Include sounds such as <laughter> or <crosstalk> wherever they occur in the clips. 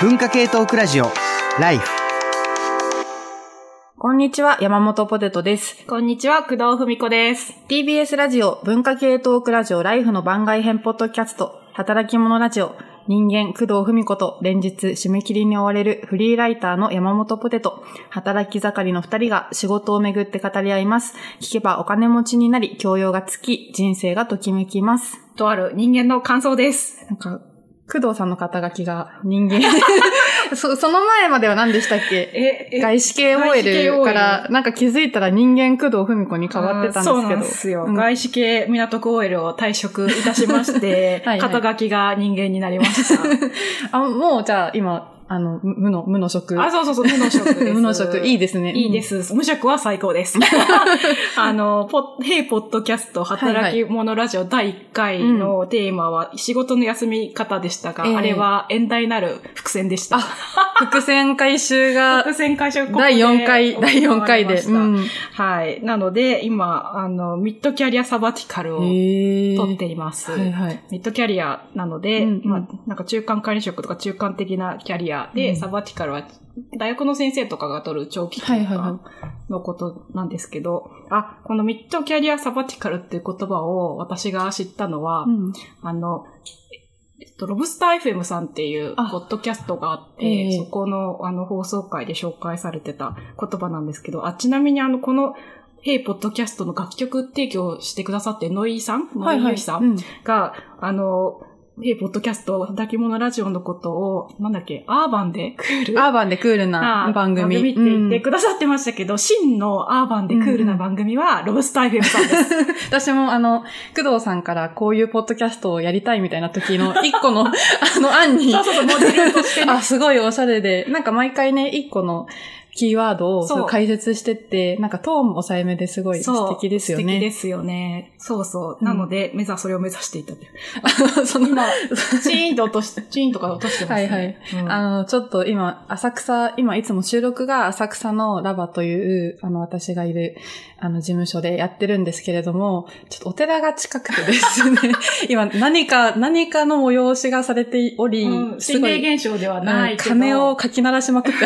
文化系トークラジオライフこんにちは、山本ポテトです。こんにちは、工藤文子です。TBS ラジオ文化系トークラジオライフの番外編ポッドキャスト、働き者ラジオ、人間工藤文子と連日締め切りに追われるフリーライターの山本ポテト、働き盛りの二人が仕事をめぐって語り合います。聞けばお金持ちになり、教養がつき、人生がときめきます。とある人間の感想です。なんか、工藤さんの肩書きが人間。<laughs> そその前までは何でしたっけ？え、外資系 OL から、なんか気づいたら人間工藤文子に変わってたんですけど。そうなんですよ。うん外資系港区 OL を退職いたしまして、<laughs> はいはい肩書きが人間になりました。<laughs> あ、もうじゃあ今、あの、無の、無の職。あ、そうそうそう、無の職です。無の職。いいですね。いいです。無職は最高です。あの、ポッ、ヘイポッドキャスト働き者ラジオ第1回のテーマは仕事の休み方でしたが、ええあれは遠大なる伏線でした。あ伏線回収が <laughs> 伏線回収第4回、第4回で。うん。したはい。なので、今、あの、ミッドキャリアサバティカルを取っています。はいはい。ミッドキャリアなので、うんうんまあ、なんか中間管理職とか中間的なキャリアで、うんサバティカルは大学の先生とかが取る長期休はいはいは暇のことなんですけど、あ、このミッドキャリアサバティカルっていう言葉を私が知ったのは、うんあの、えっと、ロブスター FM さんっていうあ。ポッドキャストがあって、ええ。そこのあの放送会で紹介されてた言葉なんですけど、あ、ちなみにあの、この、ヘイポッドキャストの楽曲提供してくださって、ノイさん？ノイさん、うん。が、あの、ヘイポッドキャスト、働き者ラジオのことを、なんだっけ、アーバンでクール？アーバンでクールなあ番組。って言ってうんくださってましたけど、真のアーバンでクールな番組は、ロブスター FM さんです。<laughs> 私もあの、工藤さんからこういうポッドキャストをやりたいみたいな時の <laughs> 一個の、あの案に、そうそうそう、モデルとしてね。あ、すごいおしゃれで、なんか毎回ね、一個のキーワードを解説してって、なんかトーンも抑えめですごい素敵ですよ素敵でね。すよね。そうそう。うんなので、目指、それを目指していたって。<laughs> その今、<laughs> チーンと落とし、チーンとか落としてますね。はいはいうんあの、ちょっと今、浅草、今いつも収録が浅草のラバという、あの、私がいる、あの、事務所でやってるんですけれども、ちょっとお寺が近くてですね、<laughs> 今何か、何かの催しがされており、うん心霊現象ではないけど。鐘をかき鳴らしまくって。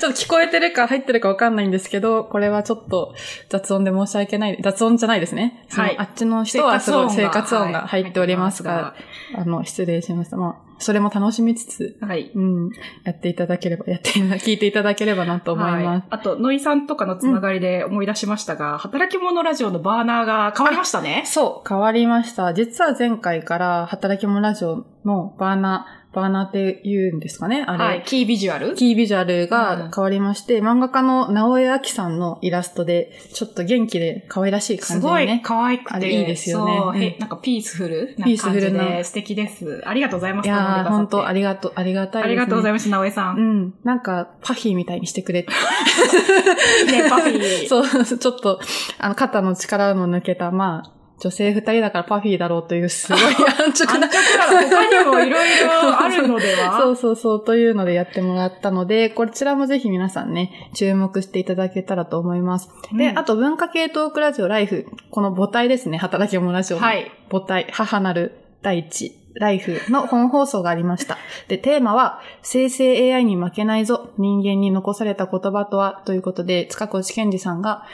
ちょっと聞こえてるか入ってるかわかんないんですけど、これはちょっと雑音で申し訳ない。雑音じゃないですね。はいあっちの人はすごい生生活音が活音が入っておりますが、あの、失礼しました。まあ、それも楽しみつつ、はい。うん、やっていただければ、やって、<laughs> 聞いていただければなと思いはます。あと、ノイさんとかのつながりで思い出しましたが、働き者ラジオのバナーが変わりましたね。そう、変わりました。実は前回から、働き者ラジオのバーナー、バーナーって言うんですかね？あれ。はい。キービジュアル？キービジュアルが変わりまして、漫画家の直江明さんのイラストで、ちょっと元気で可愛らしい感すごいじにね。可愛くて。いいですよねそう、うんへなんかピースフルなピース感じフルなで素敵です。ありがとうございます。いやー、本当ありりがとう、ありがたいです、ね。ありがとうございまます、直江さ。うんん。なんか、パフィーみたいにしてくれて。<laughs> ね、パフィー。<laughs> そう、ちょっと、あの、肩の力の抜けた、まあ、女性二人だからパフィーだろうという、すごい <laughs> 安直な。安直な他にもいろいろあるのでは？<laughs> そうそうそう、というのでやってもらったので、こちらもぜひ皆さんね、注目していただけたらと思います。で、うんあと文化系トークラジオライフ、この母体ですね、働き者ラジオの。はい。母体、母なる大地、ライフの本放送がありました。<laughs> で、テーマは、生成 AI に負けないぞ、人間に残された言葉とは、ということで、塚越健二さんが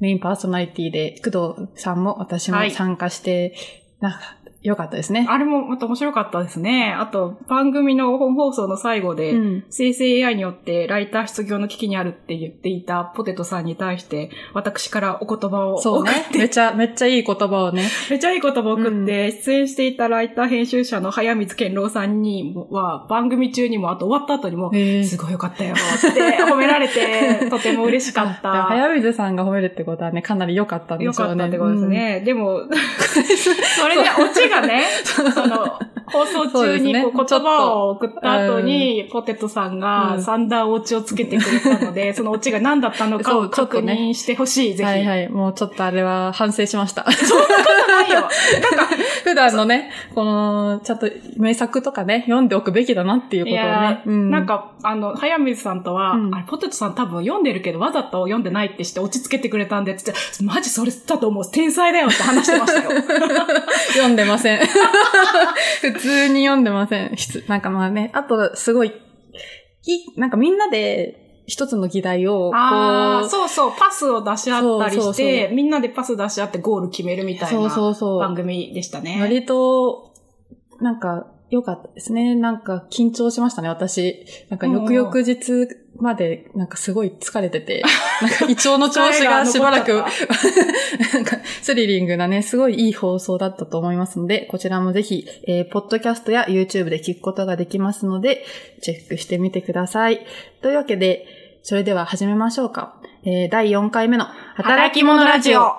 メインパーソナリティで、工藤さんも私もはい。参加して、なんか、よかったですね。あれもまた面白かったですね。あと、番組の本放送の最後で、うん。生成 AI によってライター失業の危機にあるって言っていたポテトさんに対して、私からお言葉をそうね送っ。て、めちゃ、めっちゃいい言葉をね。めちゃいい言葉を送って、出演していたライター編集者の早水健郎さんには、番組中にも、あと終わった後にも、すごいよかったよって <laughs> 褒められて、とても嬉しかっあた。早水さんが褒めるってことはね、かなり良かったんでよしょうね。かったってことですね。でも、<laughs> それでオチがね、<laughs> その、放送中にこう言葉を送った後に、ポテトさんうがんサンダーオチをつけてくれたので、<laughs> そのオチが何だったのかそを確認してほしい、ぜひ。はいはい。もうちょっとあれは反省しました。ないよ。<laughs> 普段のね、この、ちょっと名作とかね、読んでおくべきだなっていうことをね。うんなん、か、あの、早水さんとは、うんあれ、ポテトさん多分読んでるけど、わざと読んでないってして落ち着けてくれたんで、つって、マジそれだと思う、天才だよって話してましたよ。読んでません。<laughs> 普通に読んでません。なんかまあね、あと、すごい、いなんかみんなで一つの議題を、こああ、う、そうそう、パスを出し合ったりそうそうして、そみんなでパス出し合ってゴール決めるみたいそうなそうそう番組でしたね。割と、なんか、良かったですね。なんか、緊張しましたね、私。なんか、翌々日まで、なんかすごい疲れてて、<laughs> なんか、胃腸の調子がしばらく、<laughs> なんか、スリリングなね、すごいいい放送だったと思いますので、こちらもぜひ、えー、ポッドキャストや YouTube で聞くことができますので、チェックしてみてください。というわけで、それでは始めましょうか。えー、第4回目の、働き者ラジオ。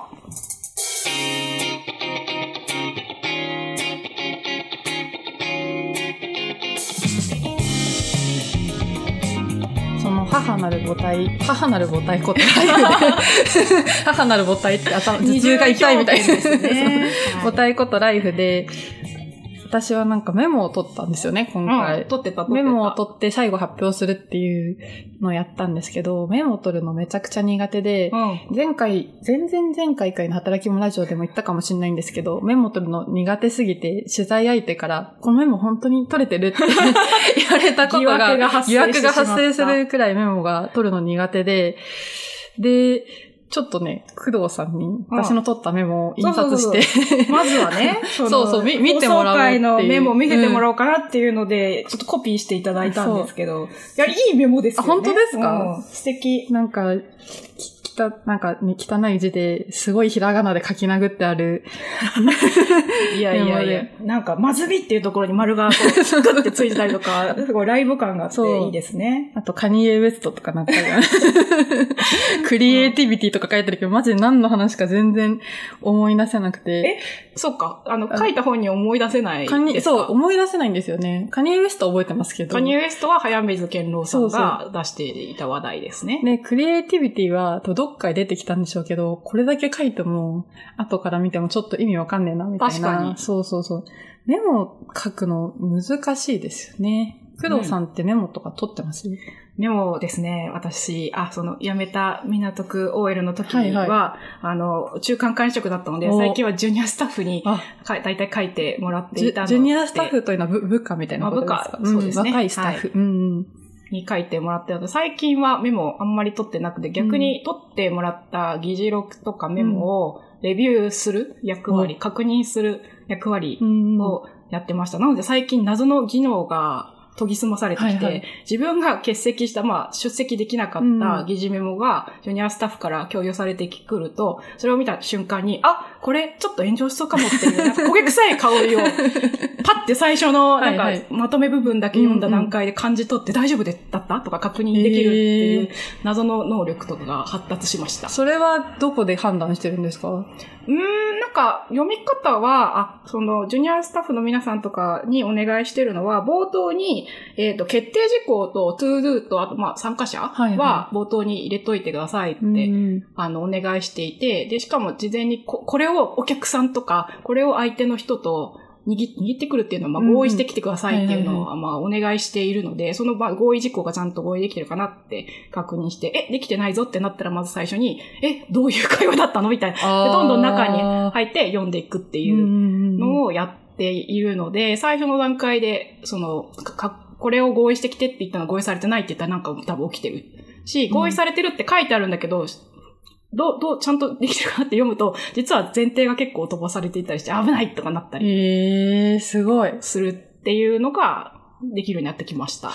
母なる母体、母なる母体こと、<laughs> 母なる母体って頭、頭痛が痛いみたいな。ね母体ことライフで、私はなんかメモを取ったんですよね、今回。うん、撮ってた、撮ってた。メモを取って最後発表するっていうのをやったんですけど、メモを取るのめちゃくちゃ苦手で、うん。前回、前々前回回の働き者ラジオでも言ったかもしれないんですけど、メモ取るの苦手すぎて、取材相手から、このメモ本当に取れてるって <laughs> 言われたことが、疑惑が発生するくらいメモが取るの苦手で、で、ちょっとね、工藤さんに私の取ったメモを印刷して、まずはね、<laughs> そうそうみ見てもらおうっていのメモを見せてもらおうかなっていうので、ちょっとコピーしていただいたんですけど、いや、いいメモですよね。あ本当ですか？うん。素敵。なんか、た、なんかね、汚い字で、すごいひらがなで書き殴ってある。いやいやいや、なんか、まずびっていうところに丸がこう、グッてついてたりとか、すごいライブ感があってそういいですね。あと、カニエ・ウエストとかなんか、<laughs> クリエイティビティとか書いてるけど、マジで何の話か全然思い出せなくて。そっか、あの、書いた本に思い出せないそう、思い出せないんですよね。カニエ・ウエスト覚えてますけど。カニエ・ウエストは早水健郎さんそが出していた話題ですね。ね、クリエイティビティは、とどっかで出てきたんでしょうけど、これだけ書いても、後から見てもちょっと意味わかんねえな、みたいな。確かにそうそうそう。メモ書くの難しいですよね。工藤さんってメモとか取ってます、でもですね、私、あ、その、辞めた港区 OL の時は、はいはあの、中間管理職だったので、お最近はジュニアスタッフにあ、か大体書いてもらってジいたので。ュジュニアスタッフというのは部部下みたいなことですか、まあ部下そうですねん若いスタッフ。うんうん。に書いてもらってた最近はメモあんまり取ってなくて、逆に取ってもらった議事録とかメモをレビューする役割、う確認する役割をやってました。なので最近謎の技能が研ぎ澄まされてきて、はいはい。自分が欠席した、まあ、出席できなかっうん。た議事メモが、ジュニアスタッフから共有されてくると、それを見た瞬間に、あ、これちょっと炎上しそうかもっていう、<laughs> なんか焦げ臭い香りを、パッて最初の、なんかまとめ部分だけ読んだ段階で感じ取って大丈夫でだった？とか確認できるっていう謎の能力とかが発達しました。それはどこで判断してるんですか？うーん、なんか、読み方は、あ、その、ジュニアスタッフの皆さんとかにお願いしてるのは、冒頭に、えっ、と、決定事項と、トゥードゥと、あと、まあ、参加者はいは、冒頭に入れといてくださいって、うん。あの、お願いしていて、で、しかも事前にこ、これをお客さんとか、これを相手の人と、握握ってくるっていうのは、まあ、合意してきてくださいっていうのはまあ、お願いしているので、その、まあ、合意事項がちゃんと合意できてるかなって確認して、え、できてないぞってなったら、まず最初に、え、どういう会話だったの？みたいな。で、どんどん中に入って読んでいくっていうののをやっているので、最初の段階で、その、これを合意してきてって言ったの合意されてないって言ったらなんか多分起きてるし、合意されてるって書いてあるんだけど、どう、どう、ちゃんとできてるかなって読むと、実は前提が結構飛ばされていたりして危ないとかなったりええー、すごい。するっていうのができるようになってきました。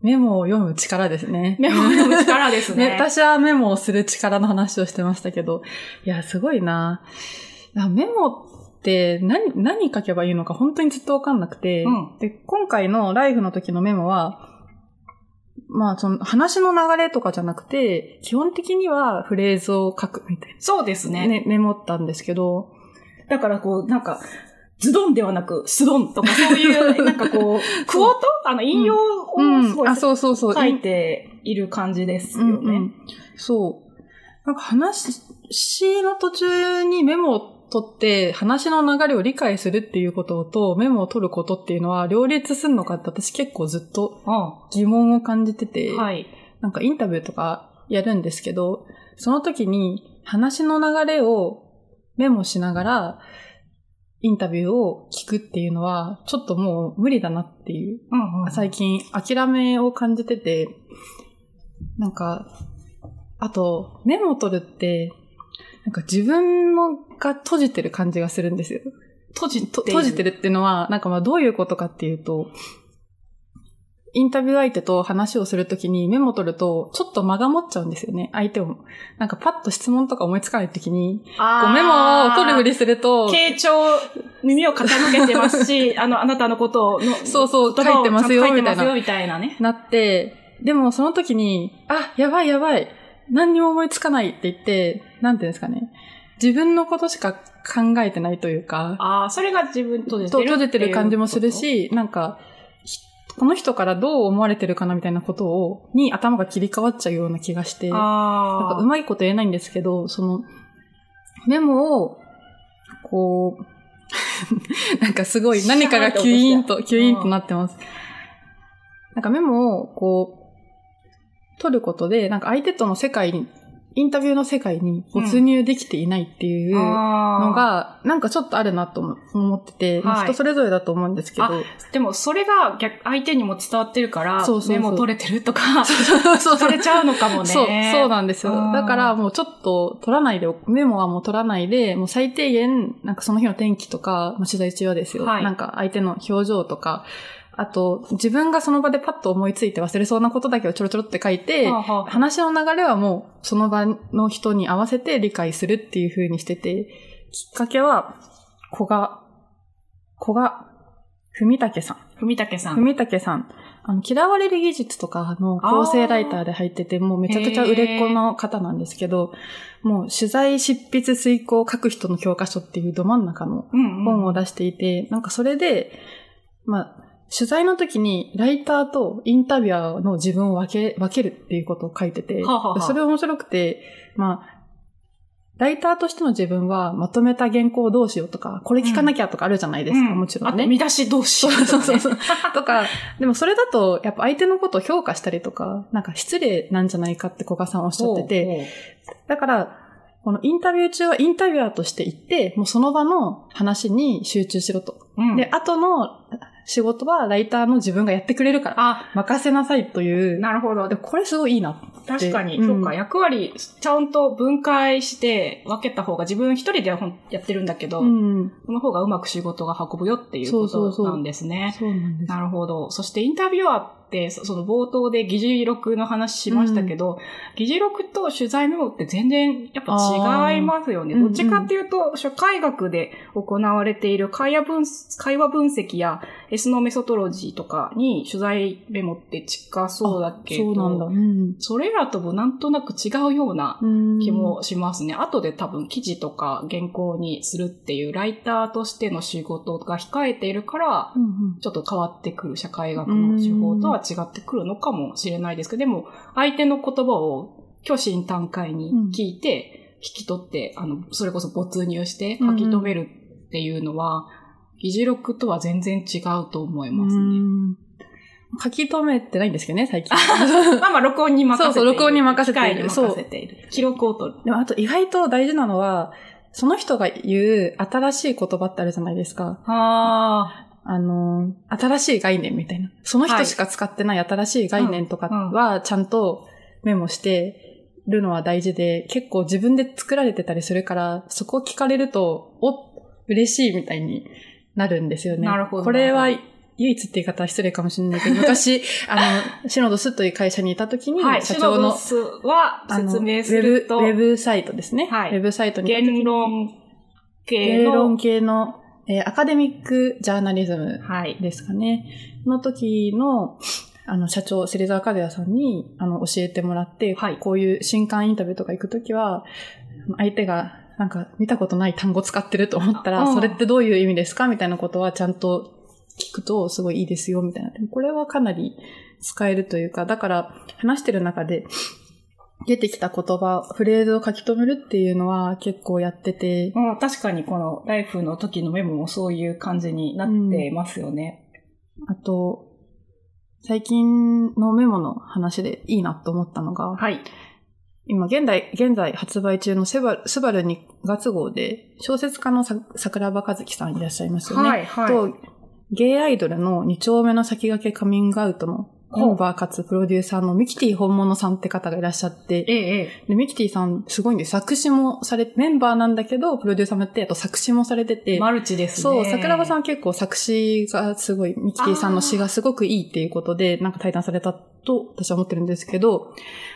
メモを読む力ですね。メモを読む力ですね。ね、<laughs> 私はメモをする力の話をしてましたけど、いや、すごいな。メモって何、何書けばいいのか本当にずっとわかんなくて、うんで、今回のライフの時のメモは、まあ、その話の流れとかじゃなくて、基本的にはフレーズを書くみたいそうですな、ね。ね、メモったんですけど、だからこう、なんか、ズドンではなく、スドンとかそういう、なんかこう、クオートあの、引用をすごいあ、そうそうそう。書いている感じですよね。うんうんそう。なんか話の途中にメモを取って話の流れを理解するっていうこととメモを取ることっていうのは両立するのかって私結構ずっと疑問を感じてて、はい。なんかインタビューとかやるんですけど、その時に話の流れをメモしながら、インタビューを聞くっていうのは、ちょっともう無理だなっていう、うんうん最近諦めを感じてて、なんか、あと、メモを取るって、なんか自分のが閉じてる感じがするんですよ。閉じ閉じてるっていうのは、なんかまあどういうことかっていうと、インタビュー相手と話をするときにメモ取ると、ちょっと間が持っちゃうんですよね、相手を。なんかパッと質問とか思いつかないときに、こうメモを取るふりすると、傾聴、耳を傾けてますし、<laughs> あの、あなたのことをの、そうそう書いてますよ、みたいなみたいなね。なって、でもその時に、あ、やばいやばい、何にも思いつかないって言って、なんていうんですかね。自分のことしか考えてないというか、ああ、それが自分閉じてと？る。閉じてる感じもする。し、なんか、ひこの人からどう思われてるかなみたいなことを、に頭が切り替わっちゃうような気がして、なんか。うまいこと言えないんですけど、その、メモを、こう、<laughs> なんかすごい何かがキュイーンと、キュイーンとなってます。なんかメモを、こう、取ることで、なんか相手との世界に、インタビューの世界に没入できていないっていうのの、が、なんかちょっとあるなと思思ってて、まあはい。人それぞれだと思うんですけど、あでもそれが逆、相手にも伝わってるから、そうそうそう。メモ取れてるとか、<laughs> されちゃうのかもね。そう、そうなんですよ。うん。だからもうちょっと取らないで、メモはもう取らないで、もう最低限、なんかその日の天気とか、まあ、取材中はですよ。はい。なんか相手の表情とか、あと、自分がその場でパッと思いついて忘れそうなことだけをちょろちょろって書いて、はあはあ話の流れはもうその場の人に合わせて理解するっていう風にしてて、きっかけは、小賀、小賀、文武さん。文武さん。文武さん。あの、嫌われる技術とかの構成ライターで入ってて、もうめちゃくちゃ売れっ子の方なんですけど、もう取材執筆遂行書く人の教科書っていうど真ん中のうんうん本を出していて、なんかそれで、まあ、取材の時にライターとインタビュアーの自分を分け、分けるっていうことを書いてて、はあはあはあそれ面白くて、まあ、ライターとしての自分はまとめた原稿をどうしようとか、これ聞かなきゃとかあるじゃないですか、うんもちろんね。あと、見出し同士、そうそうそうそう。とか、でもそれだと、やっぱ相手のことを評価したりとか、なんか失礼なんじゃないかって古賀さんおっしゃってて、だから、このインタビュー中はインタビュアーとして行って、もうその場の話に集中しろと。うんで、後の仕事はライターの自分がやってくれるから、あ、任せなさいという。なるほど。でこれすごいいいな。確かに、うんそうか、役割、ちゃんと分解して分けた方が自分一人でやってるんだけど、うん。その方がうまく仕事が運ぶよっていうことなんですね。そうなんです。なるほど。そしてインタビュアーって、そその冒頭で議事録の話しましたけど、議事録と取材メモって全然やっぱ違いますよね。どっちかっていうと、社会学で行われている会話分会話分析やエスノメソトロジーとかに取材メモって近そうだけど、そうなんだ。うん。それらともなんとなく違うようなうん気もしますね。後で多分記事とか原稿にするっていうライターとしての仕事が控えているから、うんうんちょっと変わってくる社会学の手法とは違ってくるのかもしれないですけど、でも相手の言葉を虚心坦懐に聞いて、引き取って、あの、それこそ没入して書き留めるっていうのは、議事録とは全然違うと思いますね。うん書き留めてないんですけどね、最近。<laughs> まあまあ、録音に任せている。そうそう録音に任せている任せている。記録を取る。でもあと意外と大事なのは、その人が言う新しい言葉ってあるじゃないですか。ああの、新しい概念みたいな。その人しか使ってない新しい概念とかはちゃんとメモしてるのは大事で、結構自分で作られてたりするから、そこを聞かれると、お、嬉しいみたいになるんですよね。なるほどこれは唯一って言い方は失礼かもしれないけど、<laughs> 昔、あの、シノドスという会社にいた時に、はい。社長のシノドスは説明すると、ウェブ、ウェブサイトですね。はいウェブサイトに言論系言論の、系の、えーアカデミックジャーナリズムはい。ですかね。の時の、あの、社長、芹沢和也さんに、あの、教えてもらって、はいこういう新刊インタビューとか行くときは、相手が、なんか、見たことない単語使ってると思ったら、うんそれってどういう意味ですかみたいなことはちゃんと聞くと、すごいいいですよ、みたいな。でもこれはかなり使えるというか、だから、話してる中で、出てきた言葉、フレーズを書き留めるっていうのは結構やってて、うん、確かにこのライフの時のメモもそういう感じになってますよね。あと、最近のメモの話でいいなと思ったのが、はい。今現在、現在発売中のセバスバル2月号で、小説家のさ桜庭和樹さんいらっしゃいますよね。はいはいと、ゲイアイドルの2丁目の先駆けカミングアウトのメンバーかつプロデューサーのミキティ本物さんって方がいらっしゃって、ええ、ええ。で、ミキティさんすごいんで、作詞もされ、メンバーなんだけど、プロデューサーもやって、あと作詞もされてて、マルチですね。そう、桜庭さん結構作詞がすごい、ミキティさんの詩がすごくいいっていうことで、なんか対談されたと私は思ってるんですけど、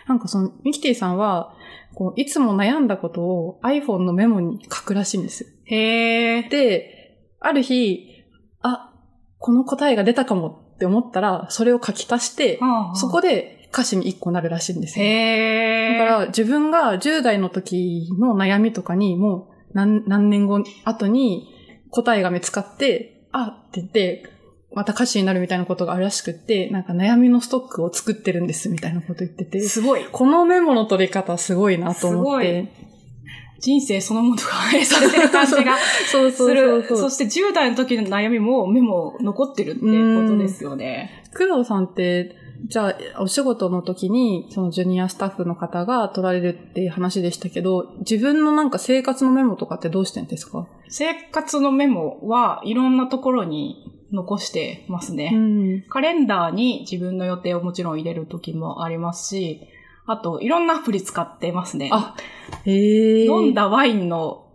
なんかその、ミキティさんは、こう、いつも悩んだことを iPhone のメモに書くらしいんですよ。へえ。で、ある日、あ、この答えが出たかもって思ったら、それを書き足して、そこで歌詞に一個なるらしいんですよ。だから自分が10代の時の悩みとかにもう何何年後後に答えが見つかって、あって言って、また歌詞になるみたいなことがあるらしくって、なんか悩みのストックを作ってるんですみたいなこと言ってて、すごい。このメモの取り方すごいなと思って。人生そのものが反映されてる感じがそうすそうそうる。そうそして10代の時の悩みもメモ残ってるってことですよね。工藤さんって、じゃあ、お仕事の時に、そのジュニアスタッフの方が取られるっていう話でしたけど、自分のなんか生活のメモとかってどうしてんですか？生活のメモはいろんなところに残してますね。ん。カレンダーに自分の予定をもちろん入れる時もありますし、あと、いろんなアプリ使ってますね。あ、へえ。飲んだワインの、を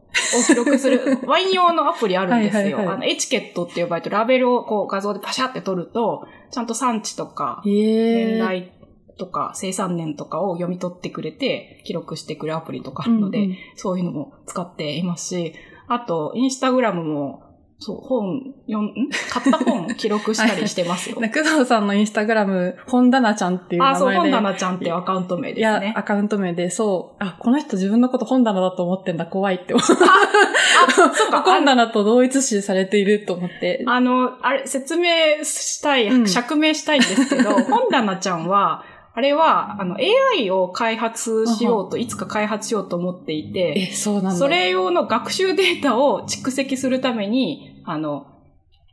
記録する、<laughs> ワイン用のアプリあるんですよ。はいはいはいあの、エチケットって呼ばれてラベルをこう画像でパシャって撮ると、ちゃんと産地とか。年代とか生産年とかを読み取ってくれて、記録してくれるアプリとかあるので、うんうんそういうのも使っていますし、あと、インスタグラムも、そう、本、読ん、ん？買った本を記録したりしてますよ。<laughs> 工藤さんのインスタグラム、本棚ちゃんっていう名あ、そう、前で。本棚ちゃんっていうアカウント名いやですね、。アカウント名で、そう、あ、この人自分のこと本棚だと思ってんだ、怖いって思って。あ、そうか、<laughs> 本棚と同一視されていると思って。あの、あれ、説明したい、うん釈明したいんですけど、<laughs> 本棚ちゃんは、あれは、あの、AI を開発しようと、いつか開発しようと思っていて、え、そうなんだ。それ用の学習データを蓄積するために、あの、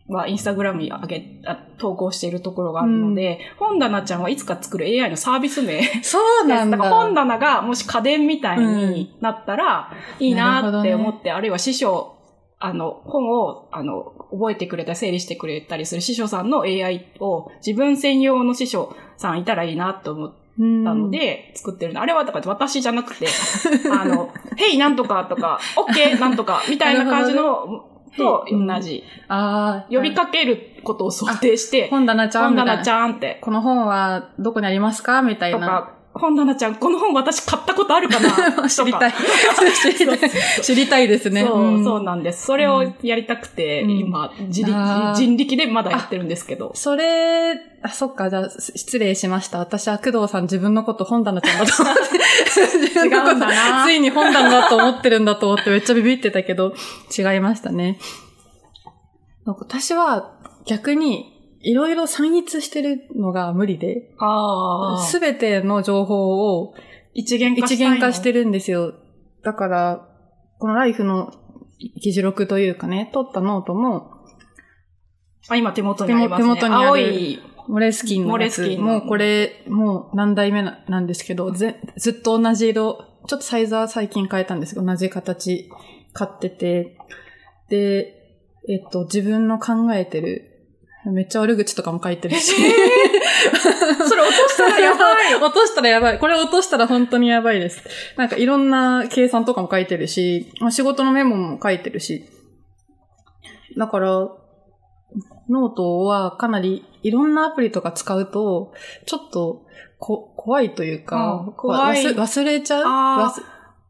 まあ、インスタグラムに上げ、あ投稿しているところがあるので、本棚ちゃんはいつか作る AI のサービス名。そうなんだ。だ <laughs> 本棚がもし家電みたいになったらいいなって思って、あるいは師匠、あの、本を、あの、覚えてくれたり整理してくれたりする師匠さんの AI を自分専用の師匠さんいたらいいなと思っうん、たので作ってるの。あれはだから私じゃなくて、<laughs> あの、ヘイなんとかとか、オッケーなんとかみたいな感じの、とうん同じ。ああ。呼びかけることを想定して、本棚ちゃん本棚ちゃんって、この本はどこにありますかみたいな。とか、本棚ちゃん、この本私買ったことあるかな？<laughs> 知りたい。知りたい。<laughs> 知りたいですね。そう、んそうなんです。それをやりたくて、うん今、自力人力でまだやってるんですけど。それ、あ、そっか、じゃあ、す失礼しました。私は工藤さん自分のこと本棚ちゃんだと思って。<laughs> ついに本棚だと思ってるんだと思ってめっちゃビビってたけど、違いましたね。私は逆に、いろいろ散逸してるのが無理で、あすべての情報を一元化一元化してるんですよ。だから、このライフの議事録というかね、取ったノートも、あ、今手元にありますね。手元にある青い、モレスキンのやモレつスキンの。もうこれ、もう何代目ななんですけど、ぜずっと同じ色、ちょっとサイズは最近変えたんですけど、同じ形買ってて、で、えっと、自分の考えてる、めっちゃ悪口とかも書いてるし。<laughs> それ落としたらやばい。落としたらやばい。これ落としたら本当にやばいです。なんかいろんな計算とかも書いてるし、まあ仕事のメモも書いてるし。だから、ノートはかなりいろんなアプリとか使うと、ちょっとこ怖いというか、うん怖いわ忘忘れちゃう？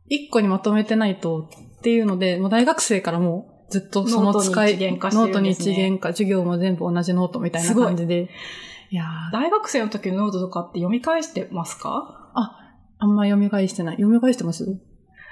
一個にまとめてないとっていうので、もう大学生からもうずっとその使い、ノートに一元化授業も全部同じノートみたいな感じで。いやー大学生の時のノートとかって読み返してますか？あんま読み返してない。読み返してます？読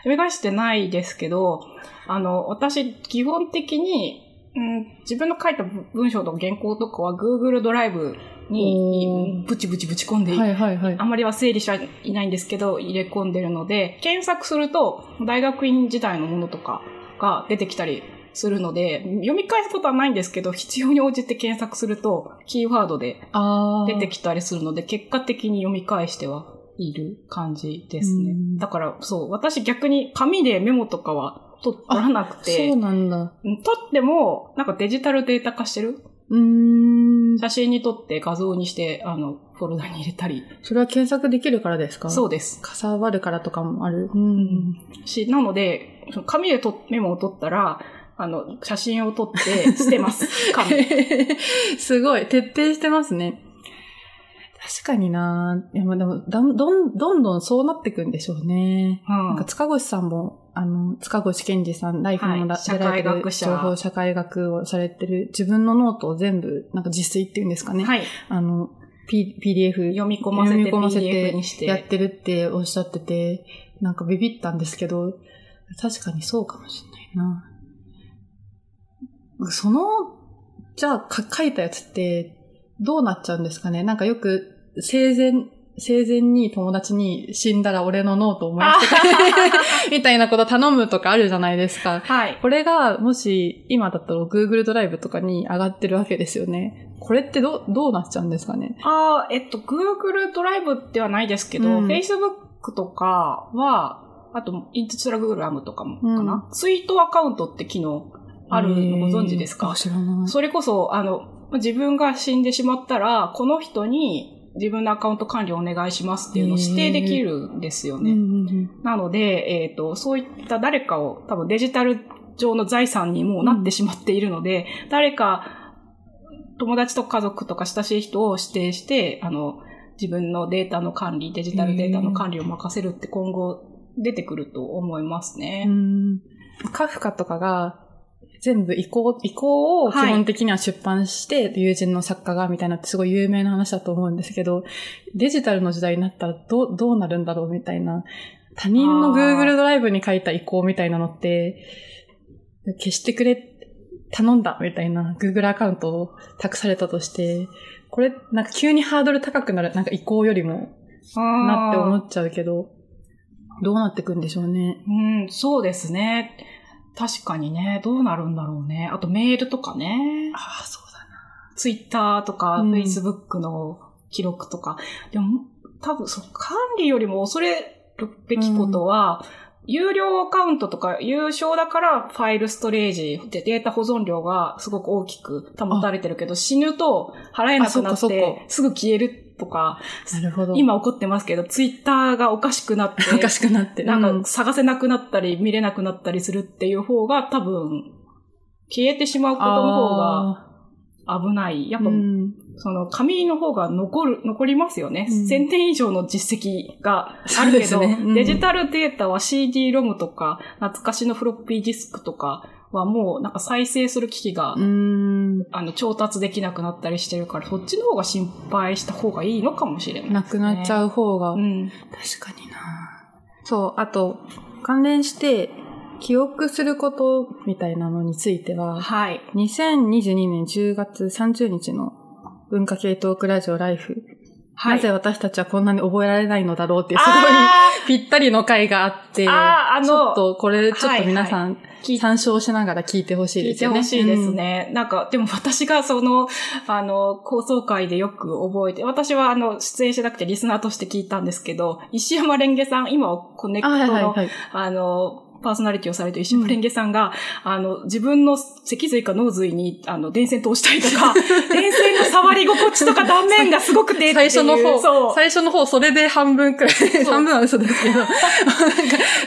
み返してないですけど、あの、私、基本的に、うん、自分の書いた文章とか原稿とかは Google ドライブにブチブチぶち込んで、はいはいはいあ。んまりは整理しいないんですけど、入れ込んでるので、検索すると大学院時代のものとかが出てきたりするので、読み返すことはないんですけど、必要に応じて検索すると、キーワードであ出てきたりするので、結果的に読み返してはいる感じですねうん。だから、そう、私逆に紙でメモとかは取らなくて、そうなんだ。うん取っても、なんかデジタルデータ化してる？うーん。写真に撮って画像にして、あの、フォルダに入れたり。それは検索できるからですか？そうです。かさばるからとかもある。うん。し、なので、紙でとメモを取ったら、あの、写真を撮って <laughs> 捨てます。紙。<laughs> すごい、徹底してますね。確かになでも、だんどん、どんどんそうなっていくんでしょうね。うんなんか、塚越さんも、あの、塚越健二さん、ライフのだ、はい社会学者情報社会学をされてる、自分のノートを全部、なんか実炊っていうんですかね。はい。あの、P、PDF 読み込ませて読み込ませてやってるっておっしゃってて、なんかビビったんですけど、確かにそうかもしれないな。その、じゃあか書いたやつってどうなっちゃうんですかね？なんかよく生前、生前に友達に死んだら俺のノートを燃やしてくれ <laughs> みたいなこと頼むとかあるじゃないですか。はい。これが、もし、今だったら Google ドライブとかに上がってるわけですよね。これってど、どうなっちゃうんですかね？ああ、えっと、Google ドライブではないですけど、うん Facebook とかは、あと、インスタグラムとかもかな、うツイートアカウントって機能あるのご存知ですか？知らない。それこそ、あの、自分が死んでしまったら、この人に自分のアカウント管理をお願いしますっていうのを指定できるんですよね。うんうんうんなので、えっ、と、そういった誰かを多分デジタル上の財産にもうなってしまっているので、誰か友達とか家族とか親しい人を指定して、あの、自分のデータの管理、デジタルデータの管理を任せるって今後出てくると思いますね。うんカフカとかが、全部移行、移行を基本的には出版して、友人の作家がみたいなってすごい有名な話だと思うんですけど、デジタルの時代になったらどう、どうなるんだろうみたいな。他人の Google ドライブに書いた移行みたいなのって、消してくれ、頼んだみたいな Google アカウントを託されたとして、これ、なんか急にハードル高くなる、なんか移行よりもなって思っっちゃうけど、どうなってくんでしょうね。うん、そうですね。確かにね、どうなるんだろうね。あとメールとかね。ああ、そうだな。ツイッターとか、うんフェイスブックの記録とか。でも、多分、そう、管理よりも恐れるべきことは、有料アカウントとか有償だからファイルストレージでデータ保存量がすごく大きく保たれてるけど、死ぬと払えなくなってすぐ消えるとか、なるほど。今起こってますけど、ツイッターがおかしくなって、おかしくなって。なんうか探せなくなったり見れなくなったりするっていう方が多分消えてしまうことの方があ危ない。やっーぱ、うんその紙の方が残る、残りますよね。うん1000点以上の実績があるけど、すねうんデジタルデータは CD-ROM とか、懐かしのフロッピーディスクとかはもうなんか再生する機器が、うん。あの、調達できなくなったりしてるから、そっちの方が心配した方がいいのかもしれない、なくなっちゃう。う方が。うん。確かになそう、あと、関連して、記憶することみたいなのについては、はい。2022年10月30日の文化系トークラジオライフ、はい。なぜ私たちはこんなに覚えられないのだろうっていうすごいあぴったりの回があって、あーあのちょっとこれちょっと皆さん聞い参照しながら聞いてほしい聞いですよね。てほしいですね。なんか、でも私がその、あの、構想会でよく覚えて、私はあの、出演しなくてリスナーとして聞いたんですけど、石山レンゲさん、今はコネクトの、はいはいはい。あの、パーソナリティをされてる石山レンゲさんが、あの、自分の脊髄か脳髄に、あの、電線通したりとか、<laughs> 電線の触り心地とか断面がすごくて最初の方。最初の方、それで半分くらい、半分は嘘ですけど、なん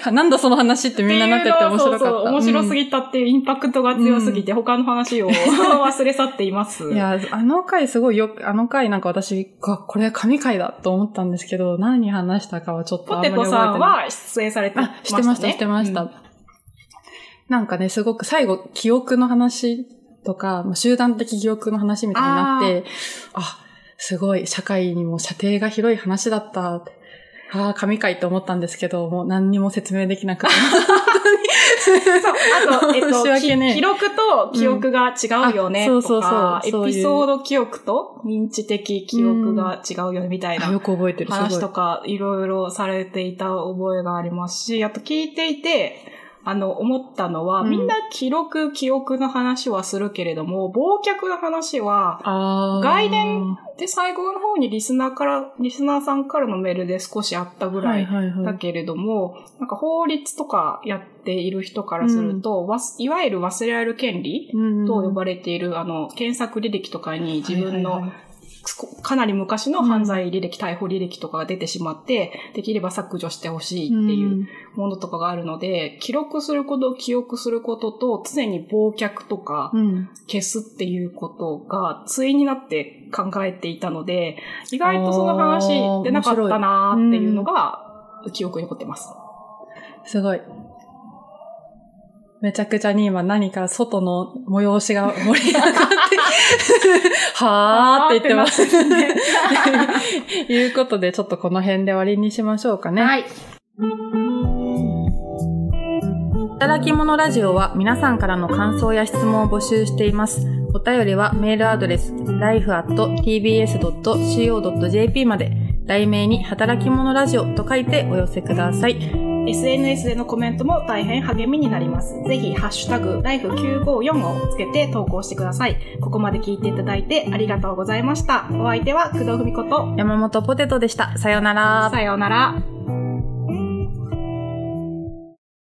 か、なんだその話ってみんななってて面白かった。そうそう面白すぎぎたっていうインパクトが強すぎて、他の話を <laughs> 忘れ去っています。いや、あの回すごいよく、あの回なんか私、あこれ神回だと思ったんですけど、何話したかはちょっとあんまりポテト覚えてない。さんは出演されてまあ、したね。してました、してました。うんなんかね、すごく最後、記憶の話とか、まあ集団的記憶の話みたいになって、あすごい、社会にも射程が広い話だった。ああ、神回って思ったんですけど、もう何にも説明できなくて。そう、あと、<laughs> えっと、ね記録と記憶が違うよね、そうそうか、そうエピソード記憶と認知的記憶が違うよね、みたいなあよく覚えてる。話とか、いろいろされていた覚えがありますし、あと聞いていて、あの、思ったのは、うん。みんな記録、記憶の話はするけれども、忘却の話は、外伝で最後の方にリスナーから、リスナーさんからのメールで少しあったぐらはいいはいはい。だけれども、なんか法律とかやっている人からすると、わすいわゆる忘れられる権利うん。と呼ばれている、あの、検索履歴とかに自分のはいはいはいかなり昔の犯罪履歴、逮捕履歴とかが出てしまって、できれば削除してほしいっていうものとかがあるので、記録すること、記憶することと、常に忘却とかうん。消すっていうことが、対になって考えていたので、意外とその話出なかったなーっていうのが、記憶に残ってます。すごい。めちゃくちゃに今何か外の催しが盛り上がって、<laughs> はーって言ってます。ということで、ちょっとこの辺で終わりにしましょうかね。はい。働き者ラジオは皆さんからの感想や質問を募集しています。お便りはメールアドレス life.tbs.co.jp まで、題名に働き者ラジオと書いてお寄せください。SNS でのコメントも大変励みになります。ぜひ、ハッシュタグ、ライフ954をつけて投稿してください。ここまで聞いていただいてありがとうございました。お相手は工藤文子と、山本ポテトでした。さようなら。さようなら。